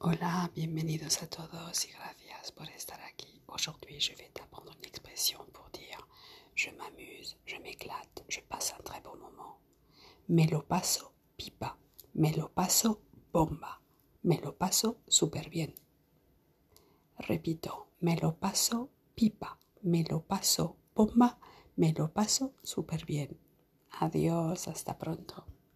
Hola, bienvenidos a todos y gracias por estar aquí. Aujourd'hui, je vais t'apprendre une expression pour dire je m'amuse, je m'éclate, je passe un très bon moment. Me lo paso pipa, me lo paso bomba, me lo paso super bien. Repito, me lo paso pipa, me lo paso bomba, me lo paso super bien. Adiós, hasta pronto.